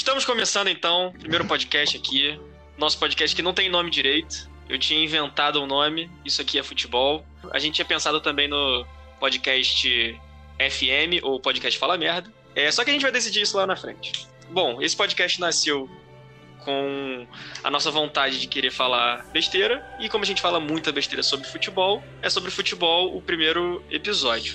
Estamos começando então, primeiro podcast aqui. Nosso podcast que não tem nome direito. Eu tinha inventado um nome, isso aqui é futebol. A gente tinha pensado também no podcast FM ou podcast Fala Merda. É, só que a gente vai decidir isso lá na frente. Bom, esse podcast nasceu com a nossa vontade de querer falar besteira. E como a gente fala muita besteira sobre futebol, é sobre futebol o primeiro episódio.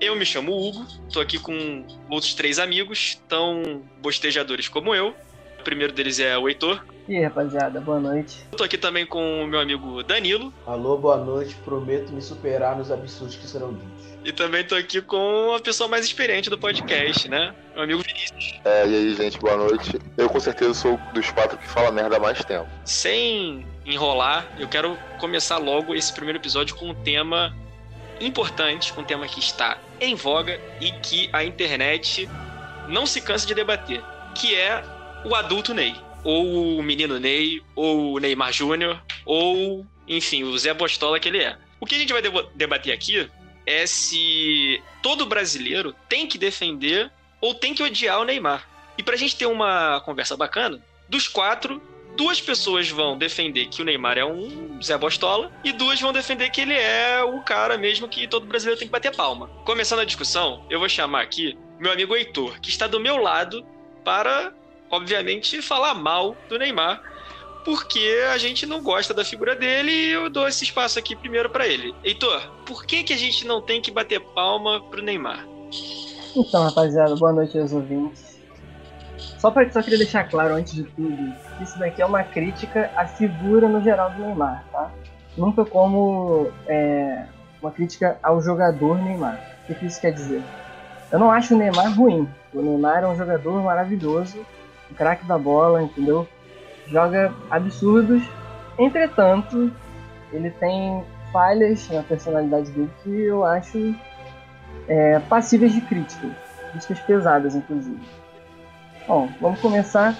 Eu me chamo Hugo, tô aqui com outros três amigos, tão bostejadores como eu. O primeiro deles é o Heitor. E aí, rapaziada, boa noite. Eu tô aqui também com o meu amigo Danilo. Alô, boa noite. Prometo me superar nos absurdos que serão ditos. E também tô aqui com a pessoa mais experiente do podcast, né? Meu amigo Vinícius. É, e aí, gente, boa noite. Eu com certeza sou dos quatro que fala merda há mais tempo. Sem enrolar, eu quero começar logo esse primeiro episódio com um tema importante, um tema que está em voga e que a internet não se cansa de debater, que é o adulto Ney. Ou o menino Ney, ou o Neymar Júnior, ou, enfim, o Zé Bostola que ele é. O que a gente vai debater aqui é se todo brasileiro tem que defender ou tem que odiar o Neymar. E pra gente ter uma conversa bacana, dos quatro, duas pessoas vão defender que o Neymar é um Zé Bostola e duas vão defender que ele é o cara mesmo que todo brasileiro tem que bater palma. Começando a discussão, eu vou chamar aqui meu amigo Heitor, que está do meu lado para, obviamente, falar mal do Neymar, porque a gente não gosta da figura dele e eu dou esse espaço aqui primeiro para ele. Heitor, por que, que a gente não tem que bater palma pro Neymar? Então, rapaziada, boa noite aos ouvintes. Só, pra, só queria deixar claro antes de tudo isso daqui é uma crítica à figura no geral do Neymar, tá? Nunca como é, uma crítica ao jogador Neymar. O que isso quer dizer? Eu não acho o Neymar ruim. O Neymar é um jogador maravilhoso, um craque da bola, entendeu? Joga absurdos. Entretanto, ele tem falhas na personalidade dele que eu acho é, passíveis de crítica. Críticas pesadas, inclusive. Bom, vamos começar.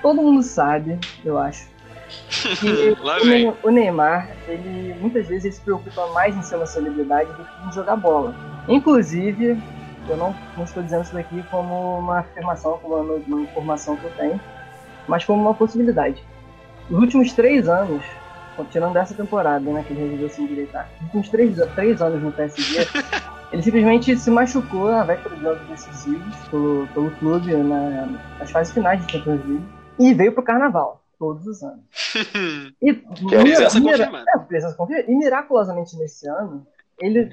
Todo mundo sabe, eu acho, que o Neymar, ele muitas vezes ele se preocupa mais em ser uma celebridade do que em jogar bola. Inclusive, eu não, não estou dizendo isso daqui como uma afirmação, como uma, uma informação que eu tenho, mas como uma possibilidade. Os últimos três anos, tirando dessa temporada, né, que ele resolveu se endireitar, os últimos três, três anos no PSG, Ele simplesmente se machucou na véspera de jogos decisivos pelo, pelo clube na, nas fases finais de Champions League e veio pro carnaval todos os anos. e, presença mira, é, presença. E miraculosamente nesse ano, ele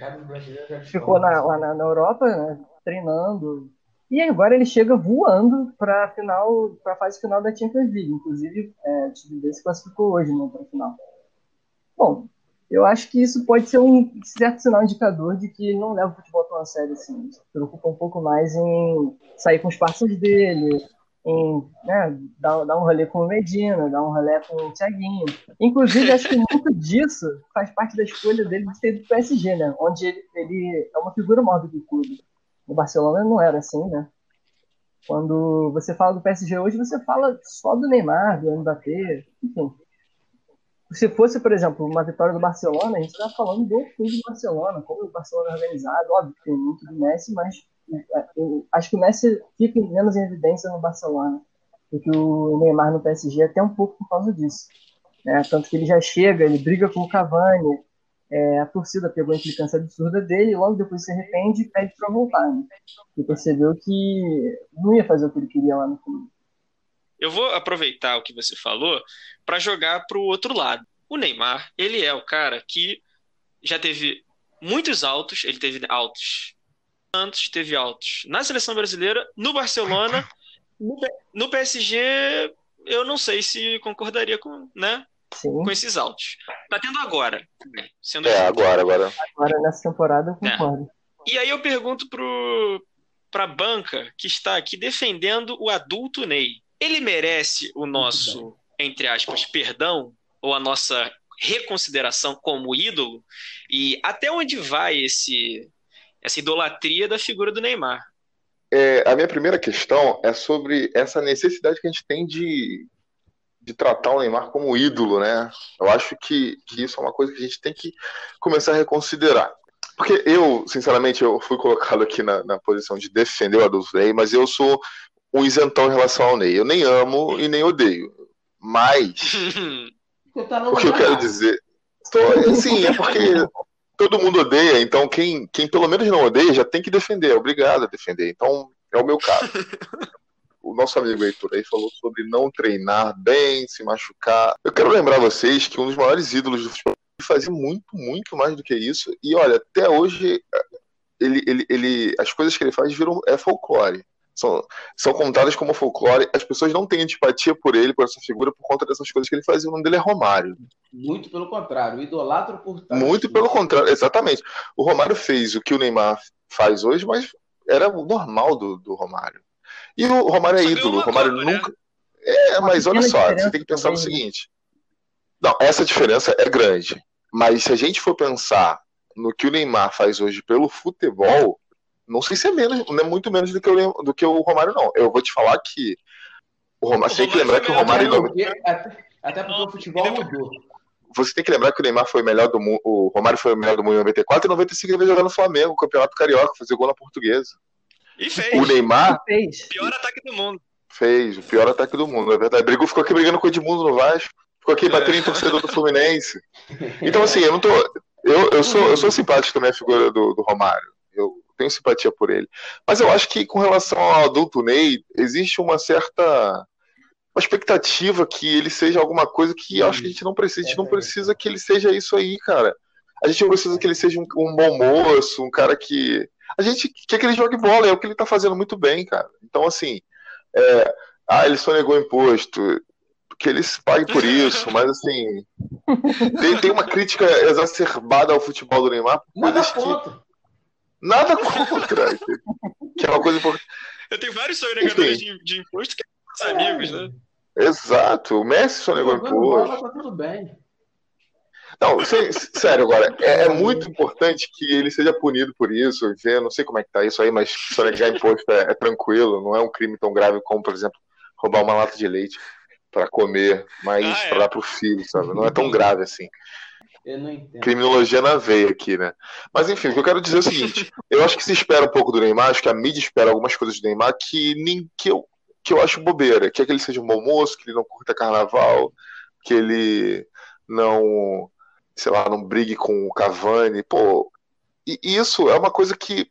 ficou na, lá na, na Europa, né, treinando. E agora ele chega voando para final, para fase final da Champions League. Inclusive, é, o time dele se classificou hoje, né, para final. Bom, eu acho que isso pode ser um certo sinal indicador de que ele não leva o futebol tão a sério assim. Se preocupa um pouco mais em sair com os parceiros dele, em né, dar, dar, um rolê com o Medina, dar um rolê com o Thiaguinho. Inclusive, acho que muito disso faz parte da escolha dele de ser do PSG, né? Onde ele, ele é uma figura maior do que o clube. No Barcelona não era assim, né? Quando você fala do PSG hoje, você fala só do Neymar, do Mbappé, enfim se fosse, por exemplo, uma vitória do Barcelona, a gente está falando do clube do Barcelona, como o Barcelona é organizado, óbvio que tem muito do Messi, mas é, eu acho que o Messi fica menos em evidência no Barcelona do que o Neymar no PSG, até um pouco por causa disso. Né? Tanto que ele já chega, ele briga com o Cavani, é, a torcida pegou a implicância absurda dele e logo depois se arrepende e pede para voltar. Né? E percebeu que não ia fazer o que ele queria lá no clube. Eu vou aproveitar o que você falou para jogar para o outro lado. O Neymar, ele é o cara que já teve muitos altos, ele teve altos tantos, teve altos na seleção brasileira, no Barcelona, no, PSG, eu não sei se concordaria com, né, com esses altos. Tá tendo agora. Sendo é, agora, agora. Agora nessa temporada eu concordo. É. E aí eu pergunto pro, pra banca que está aqui defendendo o adulto Ney. Ele merece o nosso, entre aspas, perdão ou a nossa reconsideração como ídolo? E até onde vai esse essa idolatria da figura do Neymar? É, a minha primeira questão é sobre essa necessidade que a gente tem de, de tratar o Neymar como ídolo, né? Eu acho que, que isso é uma coisa que a gente tem que começar a reconsiderar. Porque eu, sinceramente, eu fui colocado aqui na, na posição de defender o Adolfo Ney, mas eu sou um isentão em relação ao Ney. Eu nem amo e nem odeio. Mas. Tá o que eu quero dizer. Tô, sim, é porque todo mundo odeia, então quem, quem pelo menos não odeia já tem que defender, é obrigado a defender. Então, é o meu caso. o nosso amigo Heitor aí falou sobre não treinar bem, se machucar. Eu quero lembrar vocês que um dos maiores ídolos do futebol fazia muito, muito mais do que isso. E olha, até hoje ele, ele, ele, as coisas que ele faz viram é folclore. São, são contadas como folclore. As pessoas não têm antipatia por ele, por essa figura, por conta dessas coisas que ele fazia. O nome dele é Romário. Muito pelo contrário, idolatro por trás. Muito pelo contrário, exatamente. O Romário fez o que o Neymar faz hoje, mas era o normal do, do Romário. E o Romário é ídolo. O Romário né? nunca. Né? É, mas olha só, você tem que pensar no seguinte. Não, essa diferença é grande. Mas se a gente for pensar no que o Neymar faz hoje pelo futebol, não sei se é menos, não é muito menos do que, o, do que o Romário, não. Eu vou te falar que o Romário, você tem que lembrar que o Romário. Até, até porque o futebol mudou. Você tem que lembrar que o Neymar foi o melhor do mundo, o Romário foi o melhor do mundo em 94 e 95 ele veio jogar no Flamengo, Campeonato Carioca, fazer gol na Portuguesa. E fez. O Neymar fez. O pior ataque do mundo. Fez, o pior ataque do mundo, é verdade. Brigou, ficou aqui brigando com o Edmundo no Vasco, ficou aqui batendo em torcedor do Fluminense. Então, assim, eu não tô. Eu, eu, sou, eu sou simpático também a figura do, do Romário. Tenho simpatia por ele. Mas eu acho que com relação ao adulto Ney, existe uma certa uma expectativa que ele seja alguma coisa que eu acho que a gente não precisa. A gente não precisa que ele seja isso aí, cara. A gente não precisa que ele seja um, um bom moço, um cara que. A gente quer que ele jogue bola, é o que ele tá fazendo muito bem, cara. Então, assim. É... Ah, ele sonegou imposto. Que ele se pague por isso, mas assim. Tem, tem uma crítica exacerbada ao futebol do Neymar. Nada contra. Que... Nada contra. que é uma coisa importante. Eu tenho vários sonegadores de, de imposto que são amigos, né? Exato, o Messi só negou imposto. Tá tudo bem. Não, sério, agora, é, é, muito importante que ele seja punido por isso. Eu não sei como é que tá isso aí, mas só negar imposto é, é tranquilo, não é um crime tão grave como, por exemplo, roubar uma lata de leite para comer, mas ah, é. para dar pro filho, sabe? Não é tão grave assim. Eu não entendo. Criminologia na veia aqui, né? Mas enfim, o que eu quero dizer é o seguinte: eu acho que se espera um pouco do Neymar, acho que a mídia espera algumas coisas do Neymar que, nem, que, eu, que eu acho bobeira. Que é que ele seja um bom moço, que ele não curta carnaval, que ele não, sei lá, não brigue com o Cavani. Pô, e isso é uma coisa que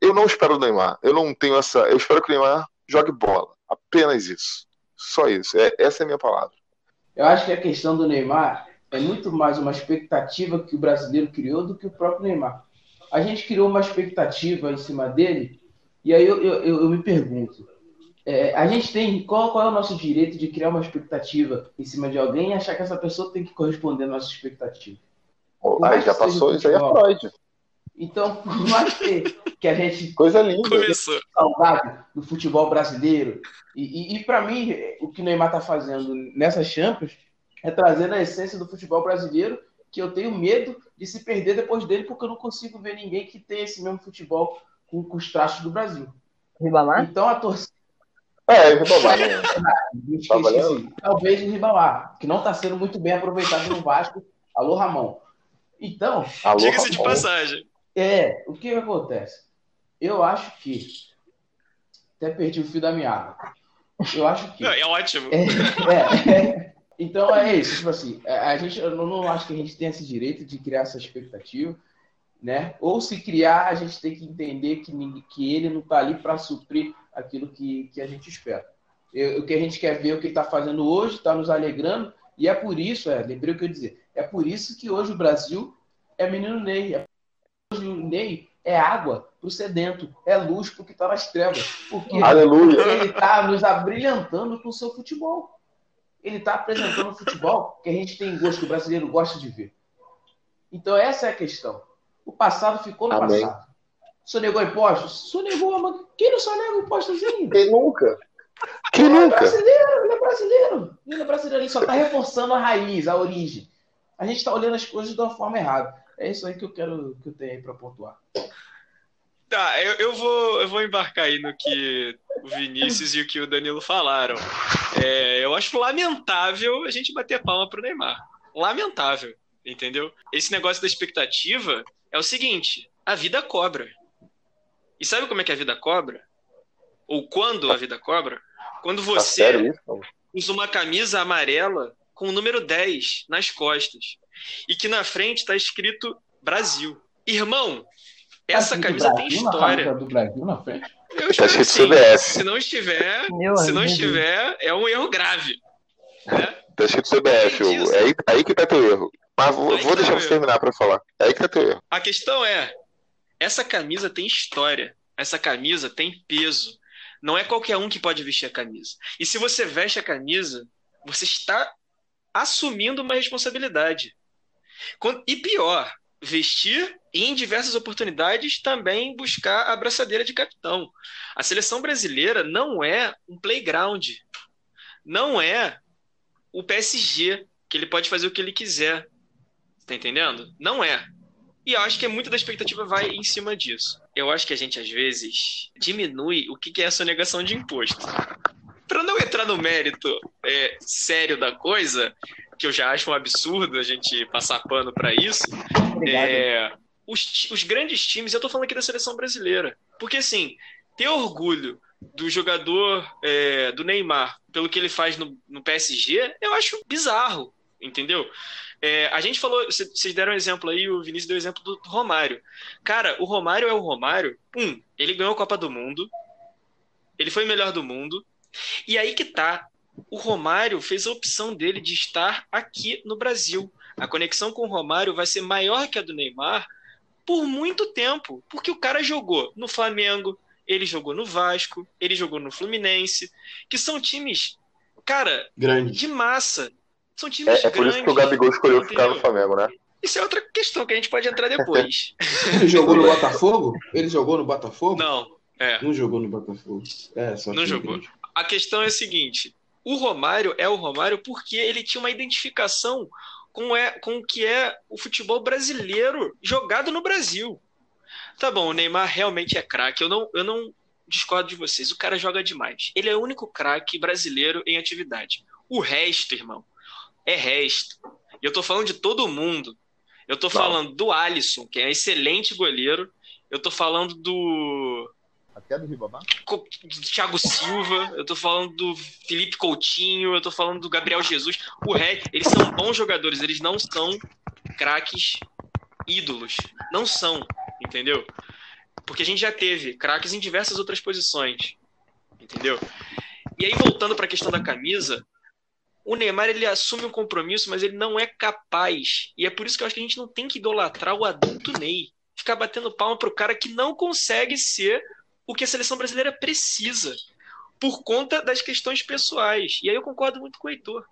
eu não espero do Neymar. Eu não tenho essa. Eu espero que o Neymar jogue bola. Apenas isso. Só isso. É, essa é a minha palavra. Eu acho que a questão do Neymar é muito mais uma expectativa que o brasileiro criou do que o próprio Neymar. A gente criou uma expectativa em cima dele, e aí eu, eu, eu me pergunto: é, a gente tem. Qual, qual é o nosso direito de criar uma expectativa em cima de alguém e achar que essa pessoa tem que corresponder à nossa expectativa? Aí já passou, isso aí é Freud. Então, por mais que, que a gente Coisa linda. Começou. saudade do futebol brasileiro, e, e, e para mim, o que o Neymar está fazendo nessas Champions é trazer a essência do futebol brasileiro, que eu tenho medo de se perder depois dele, porque eu não consigo ver ninguém que tenha esse mesmo futebol com, com os traços do Brasil. Ribamar? Então a torcida. É, Ribamar. Né? Talvez o Ribamar, que não está sendo muito bem aproveitado no Vasco. Alô, Ramon. Então. Diga-se de passagem. É, o que, acontece? Eu acho que. Até perdi o fio da meada. Eu acho que. É, é ótimo. É, é, então é isso, tipo assim, é, a gente, eu não acho que a gente tem esse direito de criar essa expectativa, né? Ou se criar, a gente tem que entender que, que ele não está ali para suprir aquilo que, que a gente espera. Eu, o que a gente quer ver, o que ele está fazendo hoje, está nos alegrando, e é por isso, é, lembrei o que eu ia dizer, é por isso que hoje o Brasil é menino Ney. É, hoje o Ney é água para o sedento, é luz para o que está nas trevas. Porque Aleluia. ele está nos abrilhantando com o seu futebol ele está apresentando um futebol que a gente tem gosto, que o brasileiro gosta de ver. Então, essa é a questão. O passado ficou no Amém. passado. Sonegou impostos? Sonegou, mas quem não sonega impostos ainda? Quem nunca? Quem ele é nunca? É brasileiro, ele é brasileiro. Ele é brasileiro, ele só está reforçando a raiz, a origem. A gente está olhando as coisas de uma forma errada. É isso aí que eu quero que eu tenho aí para pontuar. Tá, eu, eu, vou, eu vou embarcar aí no que o Vinícius e o que o Danilo falaram. É, eu acho lamentável a gente bater palma pro Neymar. Lamentável, entendeu? Esse negócio da expectativa é o seguinte: a vida cobra. E sabe como é que a vida cobra? ou quando a vida cobra, quando Tá você isso? usa uma camisa amarela com o número 10 nas costas e que na frente está escrito Brasil. Irmão, essa Tá camisa tem história. do Brasil na frente. Eu espero que sim. CBS. Se não estiver, Meu se não estiver, é um erro grave. Né? Tá escrito CBF, Hugo. É aí, aí que tá teu erro. Mas vou, Aí vou tá deixar você erro. terminar pra falar. É aí que tá teu erro. A questão é, essa camisa tem história. Essa camisa tem peso. Não é qualquer um que pode vestir a camisa. E se você veste a camisa, você está assumindo uma responsabilidade. E pior, vestir e em diversas oportunidades também buscar a abraçadeira de capitão. A seleção brasileira não é um playground. Não é o PSG, que ele pode fazer o que ele quiser. Tá entendendo? Não é. E eu acho que muito da expectativa vai em cima disso. Eu acho que a gente, às vezes, diminui o que que é a sonegação de imposto. Para não entrar no mérito é, sério da coisa, que eu já acho um absurdo a gente passar pano para isso, é, os, os grandes times, eu tô falando aqui da seleção brasileira. Porque, assim, ter orgulho do jogador é, do Neymar pelo que ele faz no, no PSG, eu acho bizarro, entendeu? É, a gente falou, vocês deram um exemplo aí, o Vinícius deu o exemplo do Romário. Cara, o Romário é o Romário. Um, ele ganhou a Copa do Mundo, ele foi o melhor do mundo, e aí que tá. O Romário fez a opção dele de estar aqui no Brasil. A conexão com o Romário vai ser maior que a do Neymar por muito tempo, porque o cara jogou no Flamengo, ele jogou no Vasco, ele jogou no Fluminense, que são times, cara, Grande. de massa. São times É, é por isso que o grandes, Gabigol escolheu ficar no entendeu? Flamengo, né? Isso é outra questão que a gente pode entrar depois. Ele jogou no Botafogo? Ele jogou no Botafogo? Não, é. Não jogou no Botafogo. É, só Não que jogou. entendi. A questão é a seguinte: o Romário é o Romário porque ele tinha uma identificação com, é, com o que é o futebol brasileiro jogado no Brasil. Tá bom, o Neymar realmente é craque. Eu não, eu não discordo de vocês. O cara joga demais. Ele é o único craque brasileiro em atividade. O resto, irmão, é resto. E eu tô falando de todo mundo. Eu tô falando do Alisson, que é excelente goleiro. Eu tô falando do Até do Ribamar? Thiago Silva, eu tô falando do Felipe Coutinho, eu tô falando do Gabriel Jesus. O Ré, eles são bons jogadores, eles não são craques ídolos. Não são, entendeu? Porque a gente já teve craques em diversas outras posições, entendeu? E aí, voltando para a questão da camisa, o Neymar ele assume um compromisso, mas ele não é capaz. E é por isso que eu acho que a gente não tem que idolatrar o adulto Ney. Ficar batendo palma pro cara que não consegue ser o que a seleção brasileira precisa por conta das questões pessoais. E aí eu concordo muito com o Heitor.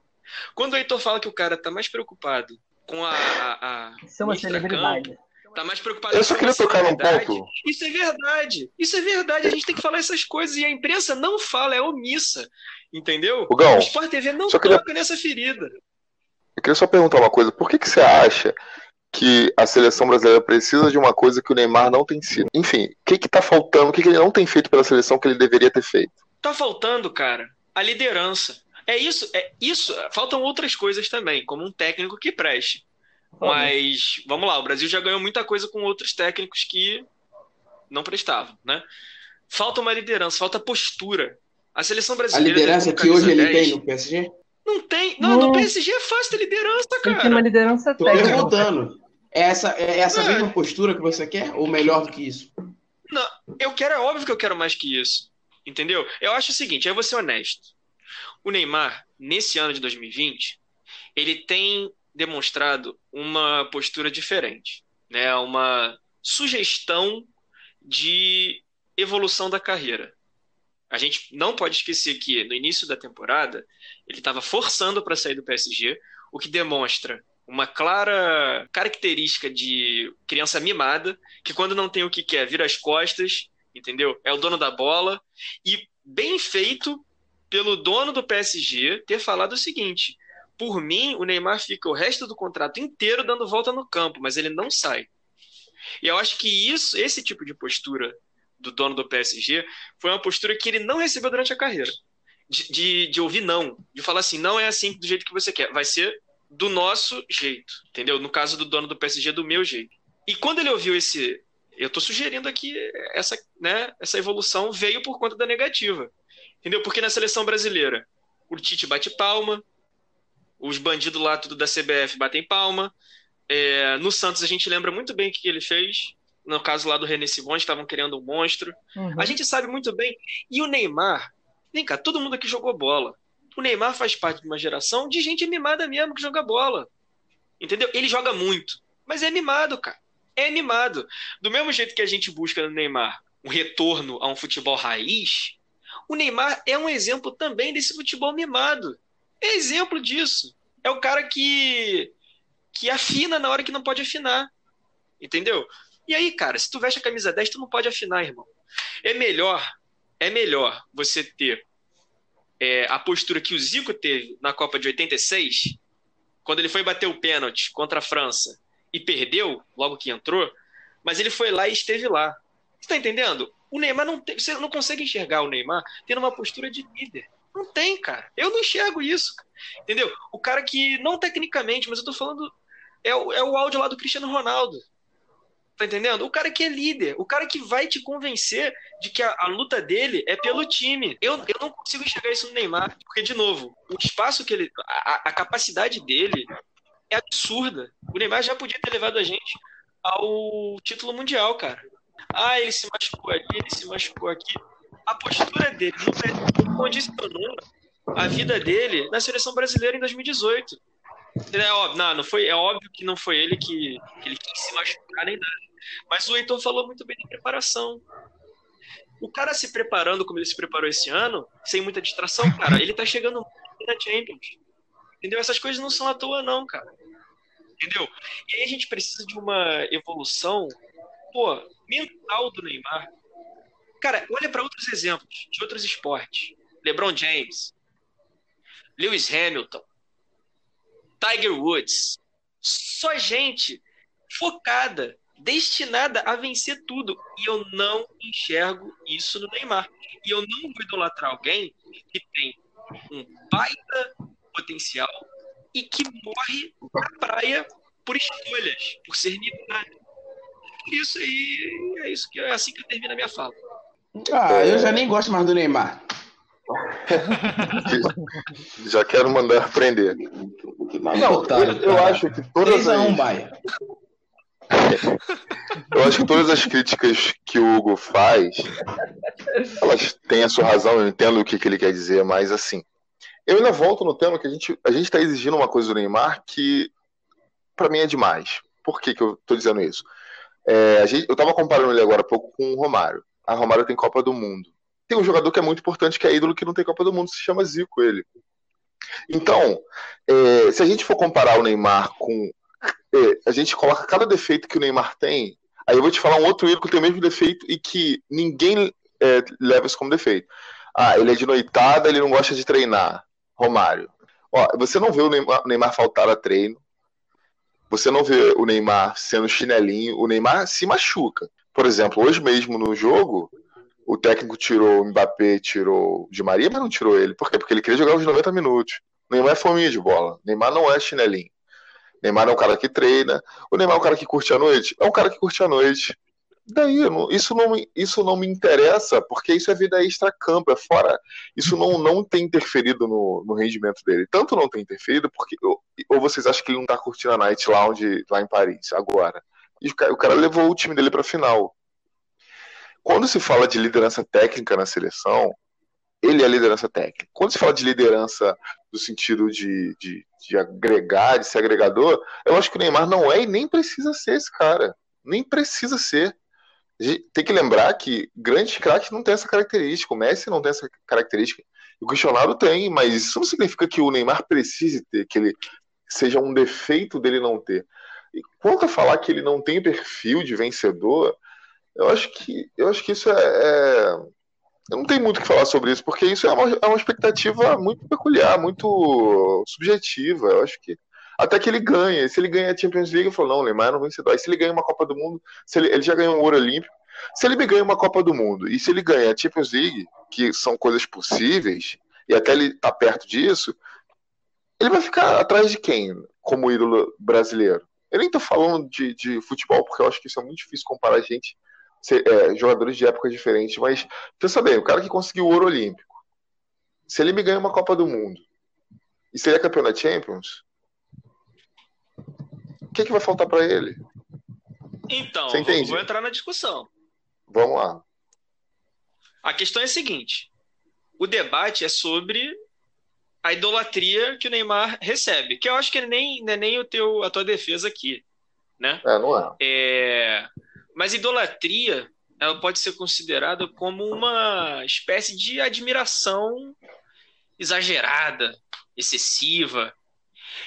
Quando o Heitor fala que o cara tá mais preocupado com a. a, a Isso é uma o celebridade. Tá mais preocupado Eu com só queria tocar num ponto. Isso é verdade. Isso é verdade. A gente tem que falar essas coisas. E a imprensa não fala, é omissa. Entendeu? Hugão, o Sport TV não só queria- toca nessa ferida. Eu queria só perguntar uma coisa. Por que, que você acha que a seleção brasileira precisa de uma coisa que o Neymar não tem sido? Enfim, o que que tá faltando? O que, que ele não tem feito pela seleção que ele deveria ter feito? Tá faltando, cara, a liderança. É isso, é isso. Faltam outras coisas também, como um técnico que preste. Mas vamos lá, o Brasil já ganhou muita coisa com outros técnicos que não prestavam, né? Falta uma liderança, falta postura. A seleção A brasileira. liderança com que hoje camisa ele 10, tem no PSG? Não tem. Não, Não. no PSG é fácil ter liderança, Ele tem uma cara. liderança Tô técnica. perguntando. É essa, é essa Não, mesma postura que você quer? Ou melhor do que isso? Eu quero, é óbvio que eu quero mais que isso. Entendeu? Eu acho o seguinte, eu vou ser honesto. O Neymar, nesse ano de 2020, ele tem demonstrado uma postura diferente, né? Uma sugestão de evolução da carreira. A gente não pode esquecer que no início da temporada ele estava forçando para sair do PSG, o que demonstra uma clara característica de criança mimada, que quando não tem o que quer, vira as costas, entendeu? É o dono da bola. E bem feito pelo dono do PSG ter falado o seguinte: por mim, o Neymar fica o resto do contrato inteiro dando volta no campo, mas ele não sai. E eu acho que isso, esse tipo de postura do dono do PSG foi uma postura que ele não recebeu durante a carreira. De, de, de ouvir não, de falar assim, não é assim do jeito que você quer, vai ser do nosso jeito, entendeu? No caso do dono do PSG, do meu jeito. E quando ele ouviu esse, eu estou sugerindo aqui essa, né, essa evolução veio por conta da negativa. Entendeu? Porque na seleção brasileira, o Tite bate palma, os bandidos lá tudo da CBF batem palma. É, no Santos a gente lembra muito bem o que ele fez. No caso lá do René Simões, estavam querendo um monstro. Uhum. A gente sabe muito bem. E o Neymar, vem cá, todo mundo aqui jogou bola. O Neymar faz parte de uma geração de gente mimada mesmo que joga bola. Entendeu? Ele joga muito, mas é mimado, cara. É mimado. Do mesmo jeito que a gente busca no Neymar um retorno a um futebol raiz, o Neymar é um exemplo também desse futebol mimado. É exemplo disso. É o cara que que afina na hora que não pode afinar. Entendeu? E aí, cara, se tu veste a camisa 10, tu não pode afinar, irmão. É melhor, é melhor você ter é, a postura que o Zico teve na Copa de 86, quando ele foi bater o pênalti contra a França e perdeu, logo que entrou, mas ele foi lá e esteve lá. Você tá entendendo? O Neymar não tem, você não consegue enxergar o Neymar tendo uma postura de líder. Não tem, cara. Eu não enxergo isso. Entendeu? O cara que, não tecnicamente, mas eu tô falando. É o, é o áudio lá do Cristiano Ronaldo. Tá entendendo? O cara que é líder, o cara que vai te convencer de que a, a, luta dele é pelo time. Eu, eu não consigo enxergar isso no Neymar, porque, de novo, o espaço que ele. A, a capacidade dele é absurda. O Neymar já podia ter levado a gente ao título mundial, cara. Ah, ele se machucou ali, ele se machucou aqui. A postura dele não condicionou a vida dele na seleção brasileira em 2018. É óbvio, não, não foi, é óbvio que não foi ele que, que ele quis se machucar nem nada. Mas o Heitor falou muito bem de preparação. O cara se preparando como ele se preparou esse ano, sem muita distração, cara, ele tá chegando na Champions. Entendeu? Essas coisas não são à toa, não, cara. Entendeu? E aí a gente precisa de uma evolução, pô, mental do Neymar. Cara, olha para outros exemplos de outros esportes. LeBron James, Lewis Hamilton, Tiger Woods. Só gente focada, destinada a vencer tudo. E eu não enxergo isso no Neymar. E eu não vou idolatrar alguém que tem um baita potencial e que morre na praia por escolhas, por ser nivelado. Isso aí, é isso que é assim que eu termino a minha fala. Ah, eu já nem gosto mais do Neymar. já quero mandar prender. Não, eu, eu acho que todas as... Eu acho que todas as críticas que o Hugo faz, elas têm a sua razão, eu entendo o que, que ele quer dizer, mas assim, eu ainda volto no tema que a gente a está exigindo uma coisa do Neymar que, para mim, é demais. Por que, que eu estou dizendo isso? É, gente, eu estava comparando ele agora há pouco com o Romário. A Romário tem Copa do Mundo. Tem um jogador que é muito importante, que é ídolo, que não tem Copa do Mundo, se chama Zico, ele. Então, é, se a gente for comparar o Neymar com. A gente coloca cada defeito que o Neymar tem. Aí eu vou te falar um outro ídolo que tem o mesmo defeito e que ninguém é, leva isso como defeito. Ah, ele é de noitada, ele não gosta de treinar. Romário. Ó, você não vê o Neymar, o Neymar faltar a treino. Você não vê o Neymar sendo chinelinho. O Neymar se machuca. Por exemplo, hoje mesmo no jogo, o técnico tirou o Mbappé, tirou o Di Maria, mas não tirou ele. Por quê? Porque ele queria jogar os 90 minutos. O Neymar é fominha de bola. O Neymar não é chinelinho. Neymar é um cara que treina. O Neymar é um cara que curte a noite. É um cara que curte a noite. Daí, isso não, isso não me interessa, porque isso é vida extra-campo, é fora. Isso não, não tem interferido no, no rendimento dele. Tanto não tem interferido, porque. Ou, ou vocês acham que ele não tá curtindo a Night Lounge lá em Paris, agora? E o cara, o cara levou o time dele pra final. Quando se fala de liderança técnica na seleção, ele é liderança técnica. Quando se fala de liderança no sentido de, de, de agregar, de ser agregador, eu acho que o Neymar não é e nem precisa ser esse cara. Nem precisa ser tem que lembrar que grandes craques não tem essa característica. O Messi não tem essa característica. O Cristiano tem, mas isso não significa que o Neymar precise ter, que ele seja um defeito dele não ter. E quanto a falar que ele não tem perfil de vencedor, eu acho que eu acho que isso é, é... não tenho muito o que falar sobre isso, porque isso é uma, é uma expectativa muito peculiar, muito subjetiva. Eu acho que até que ele ganha. Se ele ganha a Champions League, eu falo, não, o Neymar não vencedor. Aí se ele ganha uma Copa do Mundo, se ele, ele já ganhou um ouro olímpico. Se ele ganha uma Copa do Mundo e se ele ganha a Champions League, que são coisas possíveis, e até ele tá perto disso, ele vai ficar atrás de quem como ídolo brasileiro? Eu nem tô falando de, de futebol, porque eu acho que isso é muito difícil comparar a gente é, jogadores de épocas diferentes, mas pensa bem, o cara que conseguiu o ouro olímpico, se ele me ganha uma Copa do Mundo e se ele é campeão da Champions, o que, que vai faltar para ele? Então, vou, vou entrar na discussão. Vamos lá. A questão é a seguinte: o debate é sobre a idolatria que o Neymar recebe, que eu acho que ele nem não é nem o teu a tua defesa aqui, né? É, não é. é. Mas idolatria ela pode ser considerada como uma espécie de admiração exagerada, excessiva.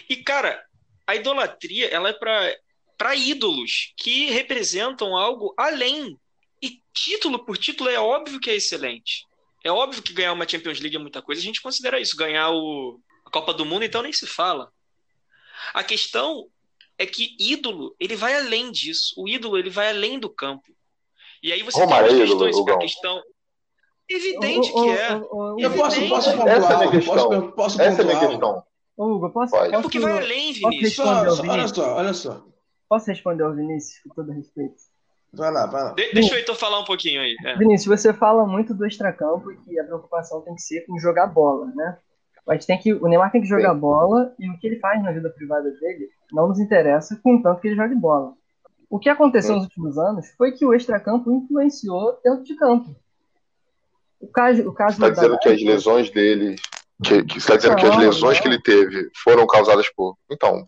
E cara, a idolatria ela é para para ídolos que representam algo além. E título por título é óbvio que é excelente. É óbvio que ganhar uma Champions League é muita coisa, a gente considera isso. Ganhar o, a Copa do Mundo, então nem se fala. A questão é que ídolo, ele vai além disso. O ídolo, ele vai além do campo. E aí você Como tem as questões, a questão... Evidente que é. Eu posso, posso pontuar, Essa é a minha questão. Posso, posso Essa é a minha questão. Hugo, posso, Pode. posso, Porque vai além, Vinícius. responder Só, olha Vinícius? só, olha só. Posso responder ao Vinícius, com todo respeito? Vai lá, vai lá. De- deixa o Heitor falar um pouquinho aí. é. Vinícius, você fala muito do extracampo e que a preocupação tem que ser com jogar bola, né? A gente tem que, o Neymar tem que jogar Sim. bola e o que ele faz na vida privada dele não nos interessa, contanto que ele jogue bola. O que aconteceu nos últimos anos foi que o extracampo influenciou dentro de campo. O caso, o caso Está da dizendo que as lesões dele. Que, que, está dizendo que as Não, lesões não. que ele teve foram causadas por. Então,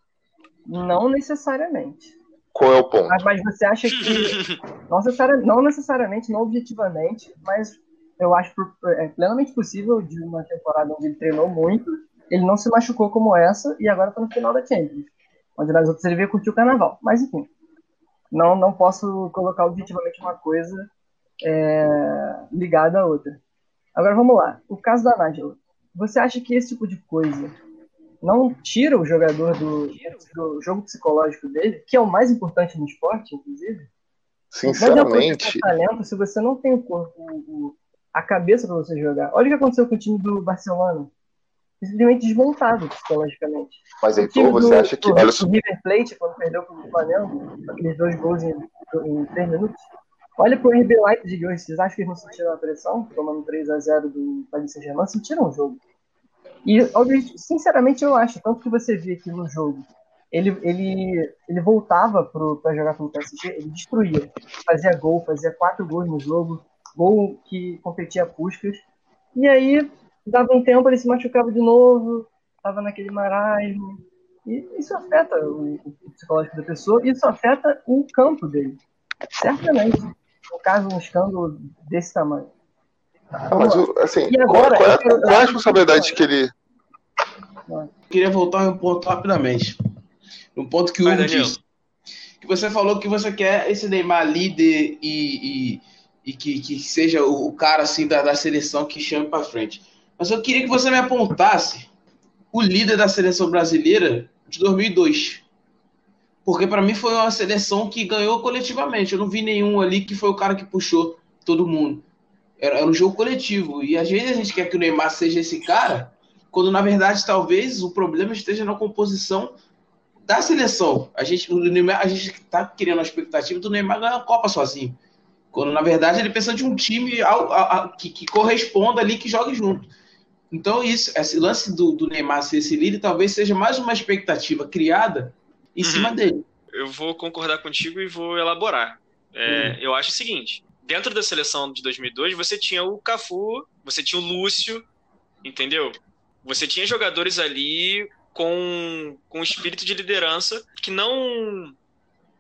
não necessariamente. qual é o ponto? Mas, mas você acha que não, necessari- não necessariamente, não objetivamente, mas eu acho por- é plenamente possível de uma temporada onde ele treinou muito, ele não se machucou como essa e agora está no final da Champions, onde nas outras ele veio curtir o carnaval. Mas enfim, não, não posso colocar objetivamente uma coisa é, ligada à outra. Agora vamos lá. O caso da Nádia. Você acha que esse tipo de coisa não tira o jogador do, do jogo psicológico dele, que é o mais importante no esporte, inclusive? Não Sinceramente, ter talento se você não tem o corpo, o- a cabeça para você jogar. Olha o que aconteceu com o time do Barcelona. Simplesmente desmontado psicologicamente. mas O time Heitor, você do, acha que. do, Olha do River Plate, quando perdeu para o Flamengo, aqueles dois gols em, em três minutos. Olha pro RB Leipzig hoje. Vocês acham que eles não sentiram a pressão? Tomando 3x0 do Paris Saint-Germain? Sentiram o jogo. E, sinceramente, eu acho. Tanto que você vê que no jogo ele, ele, ele voltava para jogar pelo PSG, ele destruía. Fazia gol, fazia quatro gols no jogo, gol que competia Puskas. E aí, dava um tempo, ele se machucava de novo, estava naquele marasmo. E isso afeta o, o psicológico da pessoa, e isso afeta o campo dele. Certamente. No caso, um escândalo desse tamanho. Ah, mas o- assim, E agora, qual, qual é, qual é a responsabilidade que ele. Eu queria voltar um ponto rapidamente. Um ponto que o Hugo disse. Que você falou que você quer esse Neymar líder e, e, e que, que seja o, cara assim da, da seleção que chame para frente. Mas eu queria que você me apontasse o líder da seleção brasileira de 2002. Porque para mim foi uma seleção que ganhou coletivamente. Eu não vi nenhum ali que foi o cara que puxou todo mundo. Era, era um jogo coletivo. E às vezes a gente quer que o Neymar seja esse cara, quando na verdade talvez o problema esteja na composição da seleção. A gente, o Neymar, a gente está criando a expectativa do Neymar ganhar a Copa sozinho. Quando na verdade ele precisa de um time ao- a- a- que, que corresponda ali, que jogue junto. Então, isso, esse lance do, do Neymar ser esse líder talvez seja mais uma expectativa criada em Uhum. cima dele. eu vou concordar contigo e vou elaborar. É, Eu acho o seguinte: dentro da seleção de 2002, você tinha o Cafu, você tinha o Lúcio, entendeu? Você tinha jogadores ali com, com espírito de liderança que não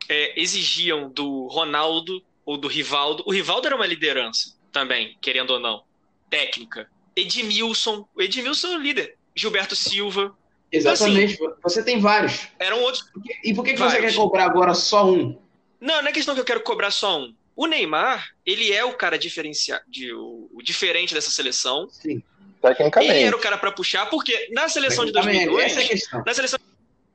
é, exigiam do Ronaldo ou do Rivaldo. O Rivaldo era uma liderança também, querendo ou não, técnica. Edmilson, o Edmilson é o líder. Gilberto Silva, Exatamente. você tem vários. eram outros E por que, que você quer cobrar agora só um? Não, não é questão que eu quero cobrar só um. O Neymar, ele é o cara diferenciado, o, o diferente dessa seleção. Sim. Ele Tecnicamente. era o cara pra puxar, porque na seleção de Também, 2002, Essa é a questão. na seleção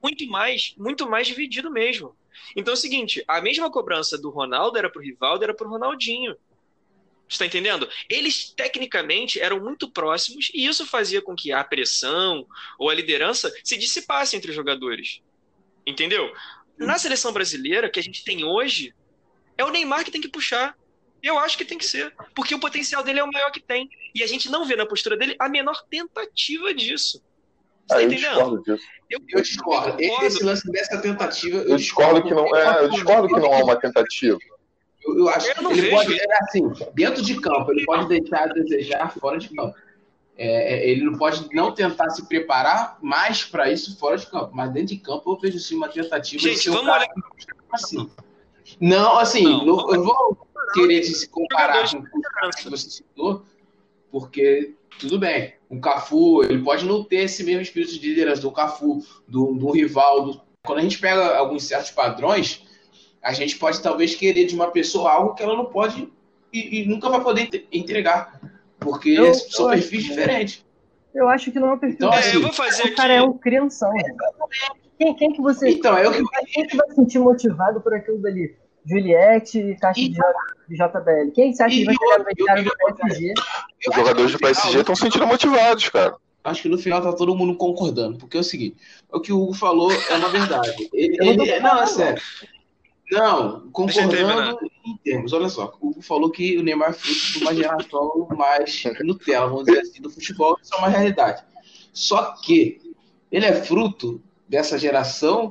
muito mais, muito mais dividido mesmo. Então é o seguinte, a mesma cobrança do Ronaldo era pro Rivaldo, era pro Ronaldinho. Você tá entendendo? Eles tecnicamente eram muito próximos e isso fazia com que a pressão ou a liderança se dissipasse entre os jogadores. Entendeu? Na seleção brasileira que a gente tem hoje, é o Neymar que tem que puxar. Eu acho que tem que ser. Porque o potencial dele é o maior que tem. E a gente não vê na postura dele a menor tentativa disso. Você tá Aí eu discordo disso. Eu, Eu discordo. Esse lance dessa tentativa. Eu discordo que não é, eu discordo que não há uma tentativa. Eu, eu acho Eu que ele vejo pode, é assim, dentro de campo, ele pode deixar a desejar fora de campo. É, é, ele não pode não tentar se preparar mais para isso fora de campo, mas dentro de campo eu vejo sim uma tentativa de Gente, ser um vamos olhar. assim. Não, assim, Não, não- eu vou querer se comparar com caras que você citou, porque tudo bem, o Cafu, ele pode não ter esse mesmo espírito de liderança do Cafu, do, do rival. do- Quando a gente pega alguns certos padrões, a gente pode talvez querer de uma pessoa algo que ela não pode e, e nunca vai poder entre- entregar, porque Eu- são eu acho perfis que- diferentes. Eu acho que não é um perfil. Então, É, assim, eu vou fazer o cara aqui. é um crianção. né? Quem, quem que você. Então, é o que Quem que vai se sentir motivado por aquilo dali? Juliette e Caixa E- de, JBL. Quem você acha que vai chegar no vestiário do PSG? Os jogadores do PSG estão se sentindo motivados, cara. acho que no final tá todo mundo concordando, porque é o seguinte, o que o Hugo falou é uma verdade. Ele, ele- não, é sério. Não, concordando em termos. Olha só, o Hugo falou que o Neymar é fruto de uma geração mais Nutella, vamos dizer assim, do futebol, isso é uma realidade. Só que ele é fruto dessa geração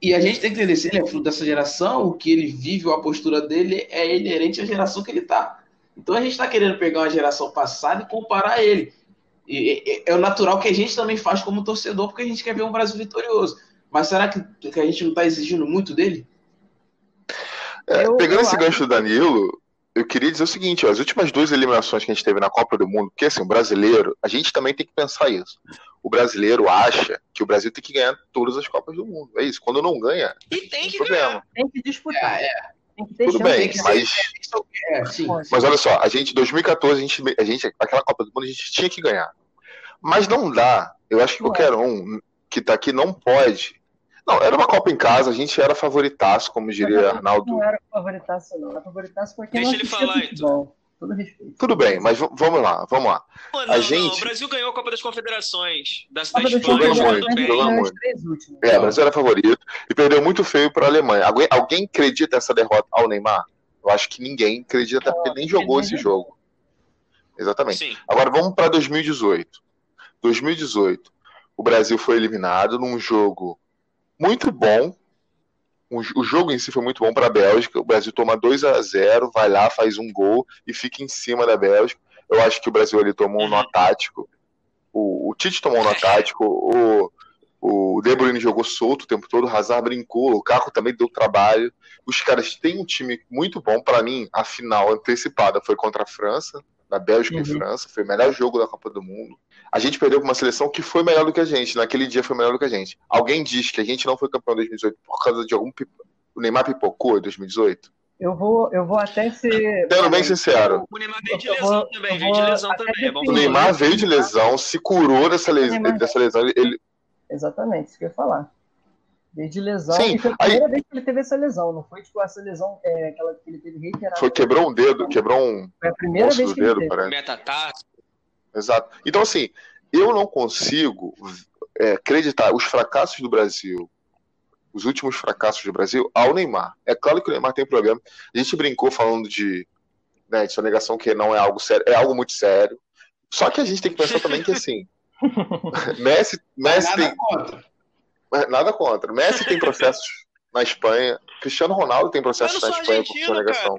e a gente tem que entender, se ele é fruto dessa geração, o que ele vive, a postura dele é inerente à geração que ele tá. Então a gente está querendo pegar uma geração passada e comparar ele. E, e- é o natural que a gente também faz como torcedor, porque a gente quer ver um Brasil vitorioso. Mas será que, que a gente não está exigindo muito dele? É, Eu- pegando eu esse acho- gancho do Danilo, eu queria dizer o seguinte: ó, as últimas duas eliminações que a gente teve na Copa do Mundo, porque assim, o brasileiro, a gente também tem que pensar isso. O brasileiro acha que o Brasil tem que ganhar todas as Copas do Mundo. É isso. Quando não ganha, E tem tem que problema. ganhar. Tem que disputar. É, Tem que ter Tudo bem, tem que ser- mas, é, sim. mas olha só, a gente, em 2014, a gente, a gente, aquela Copa do Mundo, a gente tinha que ganhar. Mas não dá. Eu acho que Não é. qualquer um que tá aqui não pode. Não, era uma Copa em casa, a gente era favoritaço, como diria Arnaldo. Não era favoritaço, não. Era favoritaço pra quem Deixa não ele falar. Todo respeito. Tudo bem, mas vamos lá, vamos lá. Não, A não, gente- o Brasil ganhou a Copa das Confederações. Da, da Espanha, Jogando muito, jogando muito. três últimas. É, o Brasil era favorito e perdeu muito feio para a Alemanha. Alguém, alguém acredita essa derrota ao Neymar? Eu acho que ninguém acredita, até porque ele nem jogou esse jogo. Exatamente. Sim. Agora vamos para 2018. 2018, o Brasil foi eliminado num jogo muito bom. O jogo em si foi muito bom para a Bélgica. O Brasil toma 2 a 0 vai lá, faz um gol e fica em cima da Bélgica. Eu acho que o Brasil ali tomou um Uhum. nó tático. O, o Tite tomou um nó tático. O, o De Bruyne jogou solto o tempo todo. O Hazard brincou. O Caco também deu trabalho. Os caras têm um time muito bom. Para mim, a final antecipada foi contra a França, da Bélgica e Uhum. França. Foi o melhor jogo da Copa do Mundo. A gente perdeu para uma seleção que foi melhor do que a gente. Naquele dia foi melhor do que a gente. Alguém diz que a gente não foi campeão em 2018 por causa de algum. pip- O Neymar pipocou em 2018? Eu vou, eu vou até ser. Sendo bem sincero, O Neymar veio de lesão vou- também, veio de lesão também. é o. Neymar veio de lesão, se curou dessa, les... Neymar- dessa lesão. Ele, Exatamente, isso que eu ia falar. Desde lesão. Sim, e foi a aí- primeira vez que ele teve essa lesão, não foi tipo essa lesão é, aquela que ele teve reiterada. foi, quebrou um dedo, quebrou um Foi a primeira vez que ele dedo, teve. Metatarso. Exato. Então, assim, eu não consigo é, acreditar os fracassos do Brasil, os últimos fracassos do Brasil, ao Neymar. É claro que o Neymar tem problema. A gente brincou falando de, né, de sonegação, que não é algo sério, é algo muito sério. Só que a gente tem que pensar também que, assim, Messi, Messi tem, contra. Nada contra. Messi tem processos na Espanha, Cristiano Ronaldo tem processos na Espanha por sonegação.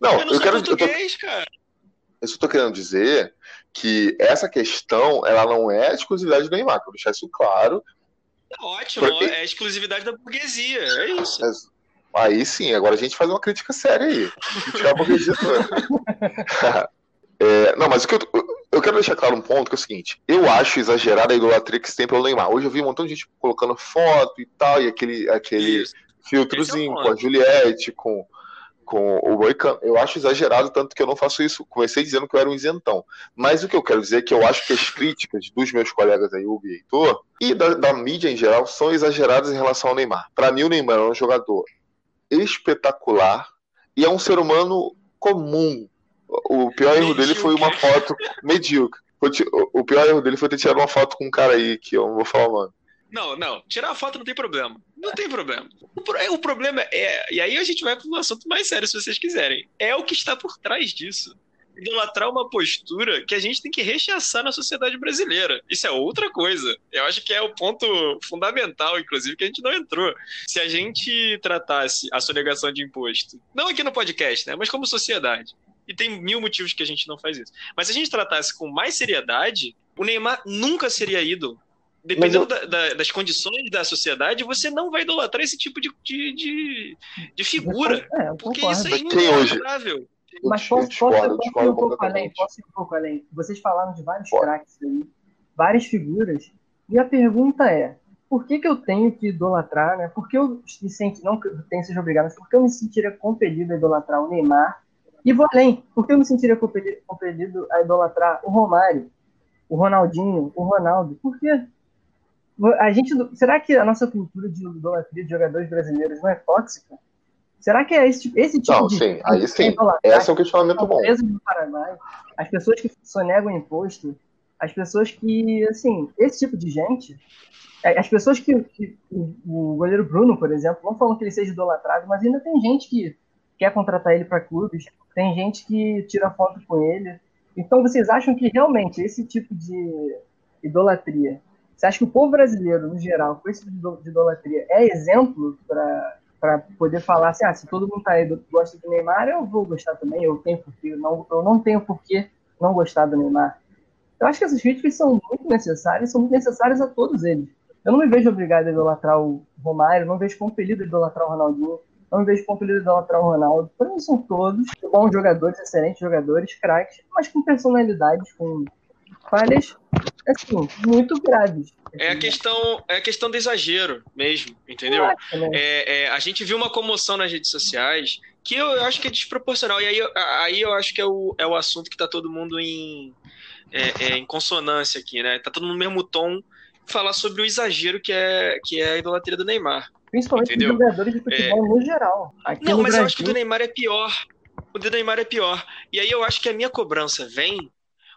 Não, eu não eu quero. Eu tô, português, cara. eu só tô querendo dizer que essa questão, ela não é exclusividade do Neymar, quero deixar isso claro. Tá ótimo, Porque- é exclusividade da burguesia, é isso. Mas aí sim, agora a gente faz uma crítica séria aí. Tirar a burguesia toda. É, não, mas o que eu, eu quero deixar claro um ponto que é o seguinte: eu acho exagerada a idolatria que se tem pelo Neymar. Hoje eu vi um montão de gente colocando foto e tal, e aquele, aquele Isso. filtrozinho é com a. Juliette, com, com o Moicano. Eu acho exagerado, tanto que eu não faço isso. Comecei dizendo que eu era um isentão. Mas o que eu quero dizer é que eu acho que as críticas dos meus colegas aí, Hugo e Heitor, e da, da mídia em geral, são exageradas em relação ao Neymar. Para mim, o Neymar é um jogador espetacular e é um ser humano comum. O pior erro dele foi uma foto medíocre. O- pior erro dele foi ter tirado uma foto com um cara aí, que eu não vou falar o nome. Não, não. Tirar a foto não tem problema. Não tem problema. O, o problema é. E aí a gente vai para um assunto mais sério, se vocês quiserem. É o que está por trás disso. Idolatrar uma postura que a gente tem que rechaçar na sociedade brasileira. Isso é outra coisa. Eu acho que é o ponto fundamental, inclusive, que a gente não entrou. Se a gente tratasse a sonegação de imposto, não aqui no podcast, né? Mas como sociedade. E tem mil motivos que a gente não faz isso. Mas se a gente tratasse com mais seriedade, o Neymar nunca seria ídolo dependendo eu... da, da, das condições da sociedade, você não vai idolatrar esse tipo de, de, de, de figura. É, porque isso é inevitável. Mas posso, posso, posso ir um pouco além? Posso ir um pouco além? Vocês falaram de vários craques aí, várias figuras, e a pergunta é, por que, que eu tenho que idolatrar, né? Por que eu me senti, não que eu tenho que ser obrigado, mas por que eu me sentiria compelido a idolatrar o Neymar? E vou além, por que eu me sentiria compelido, a idolatrar o Romário, o Ronaldinho, o Ronaldo? Por quê? a gente, será que a nossa cultura de idolatria de jogadores brasileiros não é tóxica? Será que é esse, esse tipo não, de. Sim, aí sim. Esse é um questionamento bom. Do Paraguai, as pessoas que sonegam imposto, as pessoas que, assim, esse tipo de gente, as pessoas que, que o, o, goleiro Bruno, por exemplo, não falam que ele seja idolatrado, mas ainda tem gente que quer contratar ele para clubes, tem gente que tira foto com ele. Então, vocês acham que realmente esse tipo de idolatria você acha que o povo brasileiro, no geral, com esse tipo de idolatria, é exemplo para poder falar assim, ah, se todo mundo tá aí gosta do Neymar, eu vou gostar também, eu tenho porquê, não, eu não tenho porquê não gostar do Neymar. Eu acho que essas críticas são muito necessárias, são muito necessárias a todos eles. Eu não me vejo obrigado a idolatrar o Romário, não vejo compelido a idolatrar o Ronaldinho, não me vejo compelido a idolatrar o Ronaldo. Para mim são todos bons jogadores, excelentes jogadores, craques, mas com personalidades, com falhas assim, muito graves. É a questão, é a questão do exagero mesmo, entendeu? É, é, a gente viu uma comoção nas redes sociais que eu, eu acho que é desproporcional. E aí, aí eu acho que é o, é o assunto que está todo mundo em, é, é, em consonância aqui, né? Tá todo mundo no mesmo tom falar sobre o exagero que é, que é a idolatria do Neymar. Principalmente os jogadores de futebol é... no geral. Aqui não, no mas Brasil... eu acho que o do Neymar é pior. O do Neymar é pior. E aí eu acho que a minha cobrança vem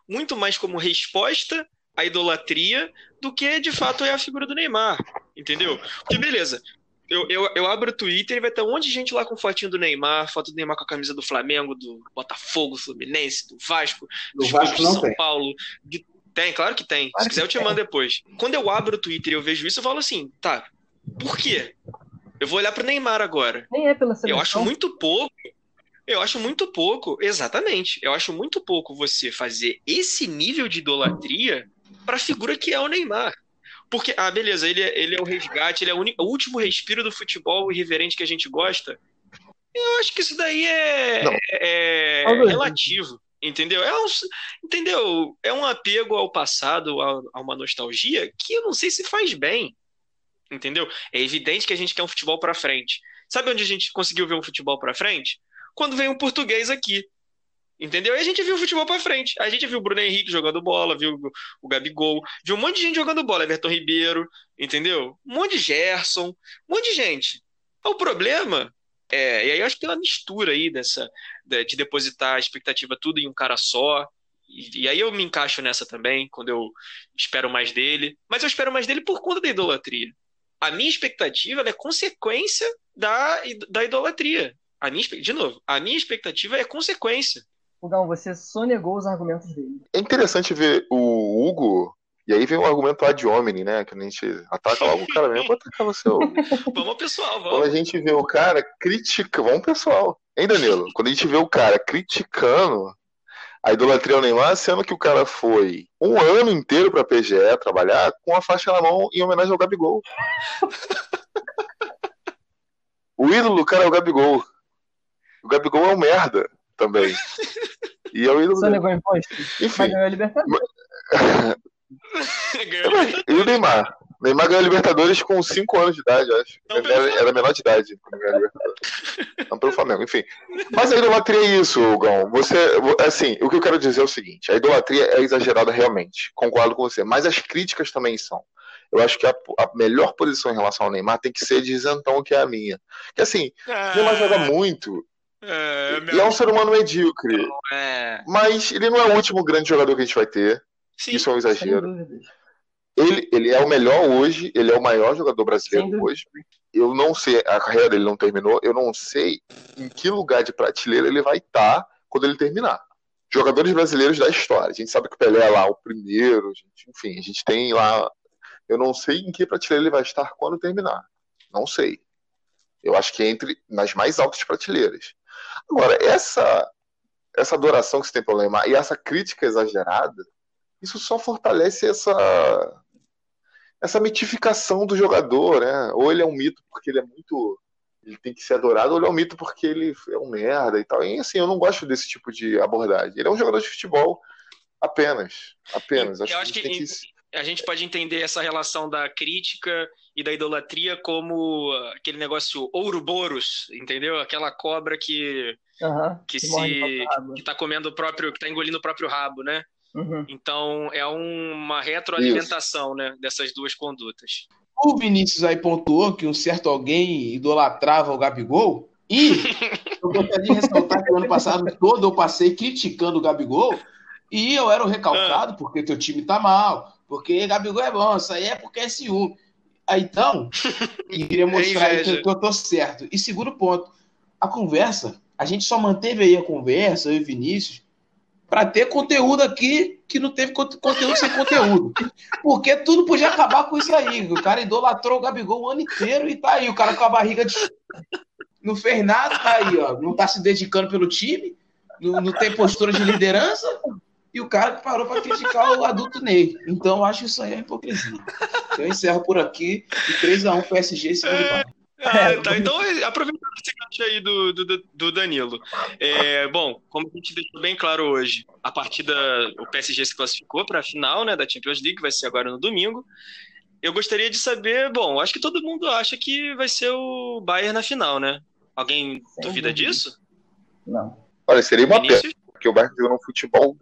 muito mais como resposta à idolatria do que de fato é a figura do Neymar, entendeu? Porque beleza, eu, eu, eu, abro o Twitter e vai ter um monte de gente lá com fotinho do Neymar, foto do Neymar com a camisa do Flamengo, do Botafogo, Fluminense, do Vasco, do Vasco de São tem. Paulo. De... Tem, claro que tem. Claro Se quiser, eu te mando depois. Quando eu abro o Twitter e eu vejo isso, eu falo assim, tá, por quê? Eu vou olhar pro Neymar agora. Nem é pela seleção. Eu acho muito pouco eu acho muito pouco, exatamente. Eu acho muito pouco você fazer esse nível de idolatria para a figura que é o Neymar. Porque, ah, beleza, ele é, ele é o resgate, ele é o, único, o último respiro do futebol irreverente que a gente gosta. Eu acho que isso daí é, é, é relativo, entendeu? É um, entendeu? É um apego ao passado, a, a uma nostalgia que eu não sei se faz bem, entendeu? É evidente que a gente quer um futebol para frente. Sabe onde a gente conseguiu ver um futebol para frente? quando veio um português aqui. Entendeu? E a gente viu o futebol para frente. A gente viu o Bruno Henrique jogando bola, viu o Gabigol, viu um monte de gente jogando bola, Everton Ribeiro, entendeu? Um monte de Gerson, um monte de gente. O problema é, e aí eu acho que tem uma mistura aí dessa de depositar a expectativa tudo em um cara só. E, e aí eu me encaixo nessa também, quando eu espero mais dele. Mas eu espero mais dele por conta da idolatria. A minha expectativa é consequência da, da idolatria. A minha, de novo, a minha expectativa é consequência. Fugão, você sonegou os argumentos dele. É interessante ver o Hugo, e aí vem o argumento ad hominem, né? Que a gente ataca logo o cara mesmo pra atacar você. vamos pessoal, vamos. Quando a gente vê o cara criticando. Vamos pessoal. Hein, Danilo? Quando a gente vê o cara criticando a idolatria ao Neymar, sendo que o cara foi um ano inteiro pra PGE trabalhar com a faixa na mão em homenagem ao Gabigol. o ídolo do cara é o Gabigol. O Gabigol é um merda também. E é o ídolo. Só negou imposto? Enfim. Mas ganhou a Libertadores. e o Neymar? Neymar ganhou a Libertadores com 5 anos de idade, acho. Ele era, era menor de idade quando ganhou a Libertadores. Não pelo Flamengo, enfim. Mas a idolatria é isso, Gão. Você, assim, o que eu quero dizer é o seguinte: a idolatria é exagerada realmente. Concordo com você. Mas as críticas também são. Eu acho que a, a melhor posição em relação ao Neymar tem que ser de isentão, que é a minha. Que assim, o Neymar joga muito. É, e é um ser humano medíocre. É... Mas ele não é o último grande jogador que a gente vai ter. Sim, Isso é um exagero. Ele, ele é o melhor hoje, ele é o maior jogador brasileiro hoje. Eu não sei, a carreira dele não terminou, eu não sei em que lugar de prateleira ele vai estar tá quando ele terminar. Jogadores brasileiros da história. A gente sabe que o Pelé é lá o primeiro, gente, enfim, a gente tem lá. Eu não sei em que prateleira ele vai estar quando terminar. Não sei. Eu acho que é entre nas mais altas prateleiras. Agora, essa essa adoração que você tem pelo Neymar e essa crítica exagerada, isso só fortalece essa essa mitificação do jogador, né? Ou ele é um mito porque ele é muito ele tem que ser adorado, ou ele é um mito porque ele é um merda e tal. E assim, eu não gosto desse tipo de abordagem. Ele é um jogador de futebol apenas, apenas. Eu acho, acho que, que, a gente pode entender essa relação da crítica e da idolatria como aquele negócio Ouroboros, entendeu? Aquela cobra que uhum, que, que se que tá comendo o próprio, que tá engolindo o próprio rabo, né? Uhum. Então é uma retroalimentação, Isso. né, dessas duas condutas. O Vinícius aí pontuou que um certo alguém idolatrava o Gabigol. E eu gostaria de ressaltar que o ano passado todo eu passei criticando o Gabigol e eu era o recalcado ah. porque teu time tá mal, porque Gabigol é bom, isso aí é porque é ciúme. Aí, então, eu queria mostrar é que eu tô certo. E segundo ponto, a conversa, a gente só manteve aí a conversa, eu e Vinícius, para ter conteúdo aqui que não teve conteúdo sem conteúdo. Porque tudo podia acabar com isso aí. O cara idolatrou o Gabigol o ano inteiro e tá aí. O cara com a barriga de. Não fez nada, tá aí, ó. Não tá se dedicando pelo time, não, não tem postura de liderança. E o cara parou para criticar o adulto Ney. Então eu acho isso aí é hipocrisia. Eu encerro por aqui. E 3x1 PSG segundo é... Ah, é, tá. Então, aproveitando esse gancho aí do, do, do Danilo. É, bom, como a gente deixou bem claro hoje, a partida, o PSG se classificou para a final né, da Champions League, vai ser agora no domingo. Eu gostaria de saber, bom, acho que todo mundo acha que vai ser o Bayern na final, né? Alguém duvida disso? Não. Olha, seria uma pena, porque o Bayern jogou um futebol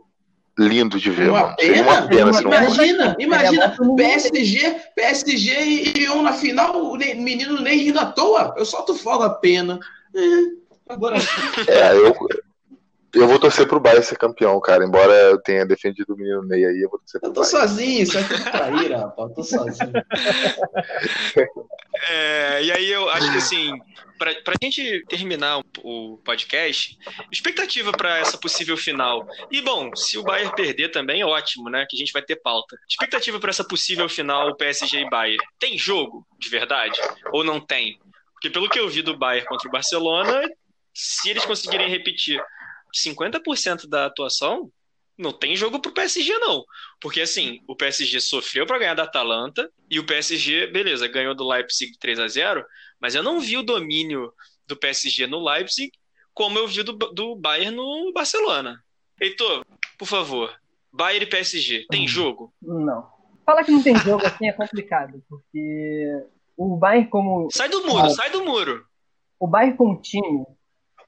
lindo de ver. Uma pena, uma pena imagina, imagina, PSG, PSG e um na final, o menino nem rindo à toa. Eu solto fogo a pena. É, agora. É, eu, eu vou torcer pro Bayern ser campeão, cara. Embora eu tenha defendido o menino Ney aí, eu vou torcer pro Eu tô Bayern. sozinho, isso é traíra, rapaz. Eu tô sozinho. É, e aí eu acho que assim, pra, pra gente terminar o, o podcast, expectativa para essa possível final. E bom, se o Bayern perder também, ótimo, né? Que a gente vai ter pauta. Expectativa para essa possível final PSG e Bayern. Tem jogo de verdade? Ou não tem? Porque pelo que eu vi do Bayern contra o Barcelona, se eles conseguirem repetir 50% da atuação, não tem jogo pro PSG, não. Porque, assim, o PSG sofreu para ganhar da Atalanta e o PSG, beleza, ganhou do Leipzig 3 a 0 mas eu não vi o domínio do PSG no Leipzig como eu vi do, do Bayern no Barcelona. Heitor, por favor, Bayern e PSG, tem jogo? Não. Falar que não tem jogo assim é complicado, porque o Bayern como... Sai do muro, ah, sai do muro! O Bayern como time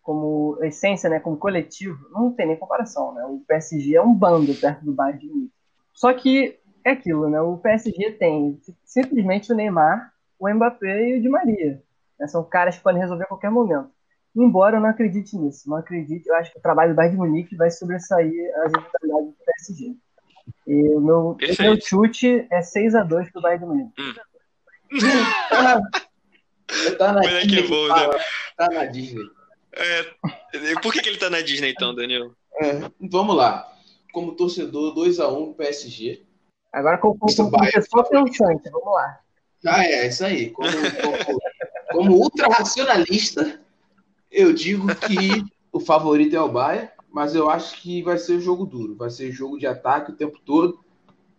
como essência, né, como coletivo, não tem nem comparação, né? O PSG é um bando perto do Bayern de Munique. Só que é aquilo, né? O PSG tem simplesmente o Neymar, o Mbappé e o Di Maria. Né? São caras que podem resolver a qualquer momento. Embora eu não acredite nisso, não acredite, eu acho que o trabalho do Bayern de Munique vai sobressair as eventualidades do PSG. E o meu, meu chute é 6 a 2 pro Bayern de Munique. Hum. tá na Disney, que bom, né? Tá na Disney. É, por que, que ele tá na Disney então, Daniel? É, vamos lá. Como torcedor, 2x1 PSG. Agora com, com pessoa pensante, vamos lá. Ah, é, isso aí. Como, como, como ultra-racionalista, eu digo que o favorito é o Bayern, mas eu acho que vai ser um jogo duro. Vai ser jogo de ataque o tempo todo.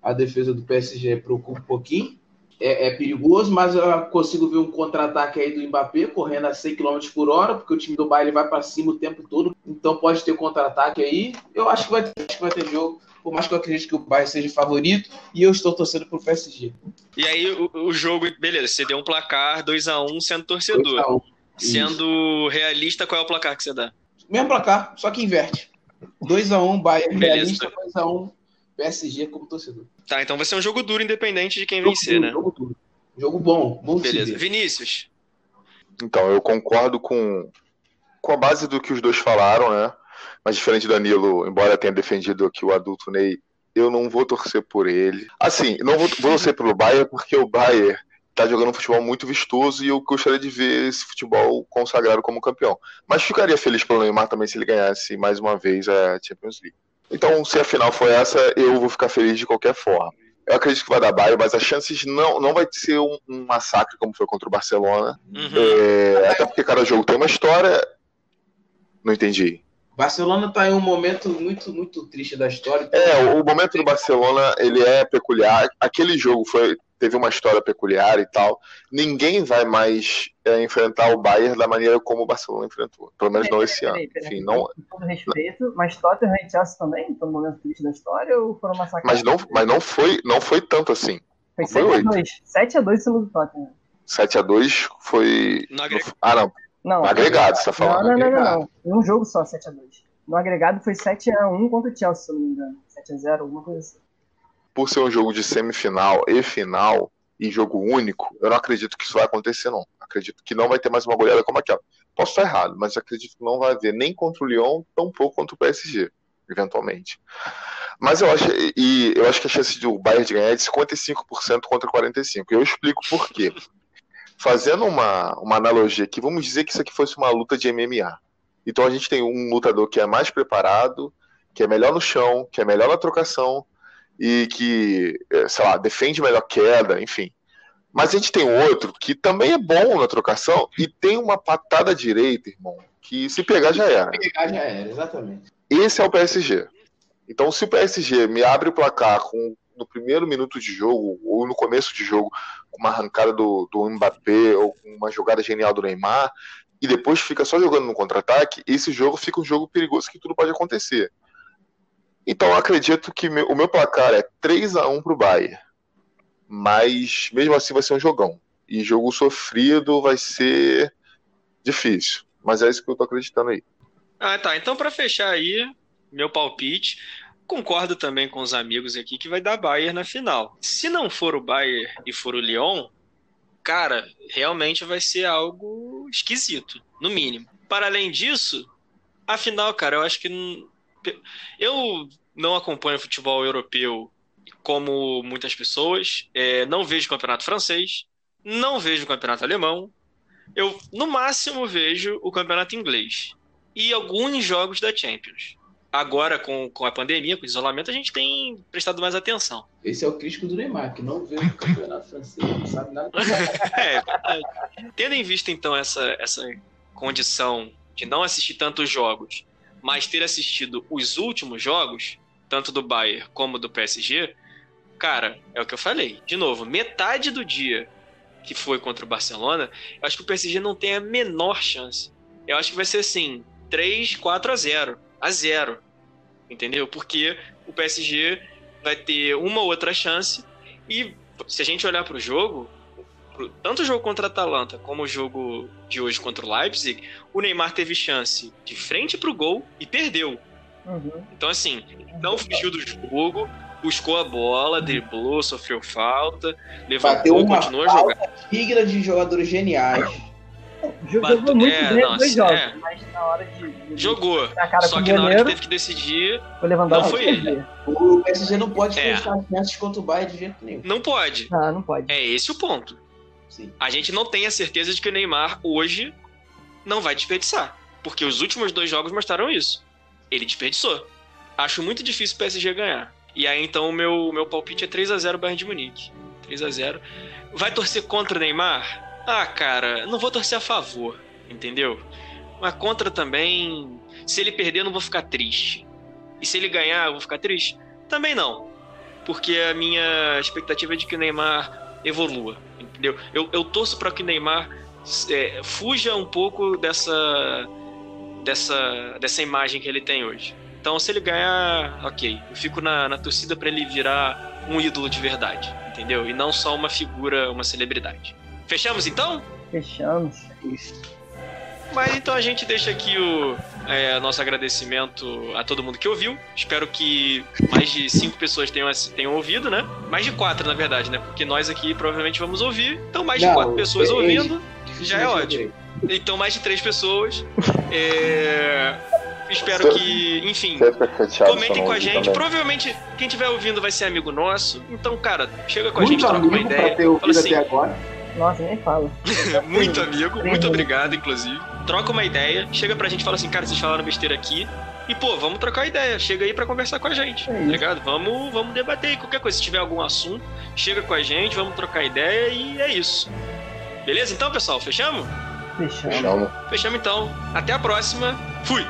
A defesa do PSG preocupa um pouquinho é, é, perigoso, mas eu consigo ver um contra-ataque aí do Mbappé correndo a 100 km por hora, porque o time do Bayern vai para cima o tempo todo, então pode ter contra-ataque aí. Eu acho que, vai ter, que vai ter jogo, por mais que eu acredite que o Bayern seja favorito, e eu estou torcendo pro PSG. E aí o, o jogo, beleza, você deu um placar 2x1 um, sendo torcedor. Sendo realista, qual é o placar que você dá? Mesmo placar, só que inverte. 2x1 um, Bayern beleza. realista, 2x1 PSG como torcedor. Tá, então vai ser um jogo duro, independente de quem jogo vencer, duro, né? Jogo duro. Jogo bom, bom Beleza. Vinícius. Então, eu concordo com, com a base do que os dois falaram, né? Mas diferente do Danilo, embora tenha defendido que o adulto Ney eu não vou torcer por ele. Assim, não vou, vou torcer pelo Bayern porque o Bayern tá jogando um futebol muito vistoso e eu gostaria de ver esse futebol consagrado como campeão. Mas ficaria feliz pelo Neymar também se ele ganhasse mais uma vez a Champions League. Então, se a final for essa, eu vou ficar feliz de qualquer forma. Eu acredito que vai dar Bayern, mas as chances não, não vai ser um, um massacre como foi contra o Barcelona. Uhum. É, até porque cada jogo tem uma história. Não entendi. Barcelona está em um momento muito, muito triste da história. É, o momento do Barcelona ele é peculiar. Aquele jogo foi teve uma história peculiar e tal. Ninguém vai mais é, enfrentar o Bayern da maneira como o Barcelona enfrentou. Pelo menos não esse ano. Enfim, não... Com todo respeito, mas Tottenham e Chelsea também estão no momento triste da história ou foram massacrados? Mas não, mas não foi, não foi tanto assim. Foi 7x2. 7x2 em cima do Tottenham. 7x2 foi. No agregado. Ah, não. Não, no agregado, você tá falando. Não, não, não, não, não. Um jogo só, 7x2. No agregado foi 7x1 contra o Chelsea, se não me engano. 7x0, alguma coisa assim por ser um jogo de semifinal e final e jogo único, eu não acredito que isso vai acontecer, não. Acredito que não vai ter mais uma goleada como aquela. Posso estar errado, mas acredito que não vai haver nem contra o Lyon, tão pouco contra o PSG, eventualmente. Mas eu acho, e eu acho que a chance do Bayern de ganhar é de 55% contra 45%. Eu explico por quê. Fazendo uma, uma analogia aqui, vamos dizer que isso aqui fosse uma luta de MMA. Então a gente tem um lutador que é mais preparado, que é melhor no chão, que é melhor na trocação, e que, é, sei lá, defende melhor queda, enfim. Mas a gente tem outro que também é bom na trocação e tem uma patada direita, irmão, que se pegar já era. Se pegar já era, exatamente. Esse é o PSG. Então, se o PSG me abre o placar com, no primeiro minuto de jogo ou no começo de jogo com uma arrancada do, do Mbappé ou com uma jogada genial do Neymar e depois fica só jogando no contra-ataque, esse jogo fica um jogo perigoso que tudo pode acontecer. Então acredito que o meu placar é 3 a 1 pro Bayern. Mas mesmo assim vai ser um jogão. E jogo sofrido vai ser difícil. Mas é isso que eu tô acreditando aí. Ah, tá. Então para fechar aí, meu palpite, concordo também com os amigos aqui que vai dar Bayern na final. Se não for o Bayern e for o Lyon, cara, realmente vai ser algo esquisito, no mínimo. Para além disso, a final, cara, eu acho que eu não acompanho futebol europeu como muitas pessoas. É, não vejo campeonato francês, não vejo campeonato alemão. Eu, no máximo, vejo o campeonato inglês e alguns jogos da Champions. Agora, com, com a pandemia, com o isolamento, a gente tem prestado mais atenção. Esse é o crítico do Neymar, que não vê o campeonato francês, não sabe nada. é, Tendo em vista, então, essa, essa condição de não assistir tantos jogos mas ter assistido os últimos jogos, tanto do Bayern como do PSG, cara, é o que eu falei. De novo, metade do dia que foi contra o Barcelona, eu acho que o PSG não tem a menor chance. Eu acho que vai ser assim, 3, 4 a 0, a 0. Entendeu? Porque o PSG vai ter uma outra chance e se a gente olhar para o jogo, tanto o jogo contra a Atalanta como o jogo de hoje contra o Leipzig, o Neymar teve chance de frente pro gol e perdeu. Uhum. Então, assim, não fugiu do jogo, buscou a bola, driblou, sofreu falta, levantou, uma continuou a jogar. digna de jogadores geniais. Jogou muito é, bem nossa, dois jogos, é. mas na hora de. de Jogou. Só que na hora que teve que decidir, foi não foi ele. O PSG não pode é. fechar chances contra o Bayern de jeito nenhum. Não pode. Ah, não pode. É esse o ponto. Sim. A gente não tem a certeza de que o Neymar hoje não vai desperdiçar. Porque os últimos dois jogos mostraram isso. Ele desperdiçou. Acho muito difícil o PSG ganhar. E aí então o meu, meu palpite é 3 a 0 Bayern de Munique. 3 a 0 Vai torcer contra o Neymar? Ah, cara, não vou torcer a favor, entendeu? Mas contra também. Se ele perder, não vou ficar triste. E se ele ganhar, eu vou ficar triste? Também não. Porque a minha expectativa é de que o Neymar evolua entendeu? Eu, eu torço para que o Neymar é, fuja um pouco dessa, dessa, dessa imagem que ele tem hoje. Então, se ele ganhar, ok. Eu fico na, na torcida para ele virar um ídolo de verdade, entendeu? E não só uma figura, uma celebridade. Fechamos então? Fechamos. Isso. Mas então a gente deixa aqui o é, nosso agradecimento a todo mundo que ouviu. Espero que mais de cinco pessoas tenham, tenham ouvido, né? Mais de quatro, na verdade, né? Porque nós aqui provavelmente vamos ouvir. Então, mais de Não, quatro pessoas ouvindo já é ótimo. Então, mais de três pessoas. É... espero que, enfim, comentem com a gente. Também. Provavelmente, quem estiver ouvindo vai ser amigo nosso. Então, cara, chega com a gente, troca uma ideia. Fala assim, até agora. Nossa, nem fala. muito amigo, muito obrigado, inclusive. Troca uma ideia, chega pra gente e fala assim, cara, vocês falaram besteira aqui. E, pô, vamos trocar ideia. Chega aí para conversar com a gente. É tá ligado? Vamos, vamos debater aí. Qualquer coisa, se tiver algum assunto, chega com a gente, vamos trocar ideia e é isso. Beleza então, pessoal? Fechamos? Fechamos. Fechamos então. Até a próxima. Fui!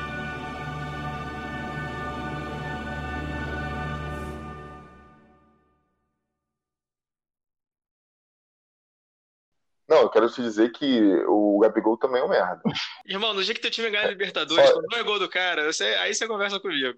Eu quero te dizer que o Gabigol também é um merda. Irmão, no dia que teu time ganha a Libertadores, quando não é gol do cara, você, aí você conversa comigo.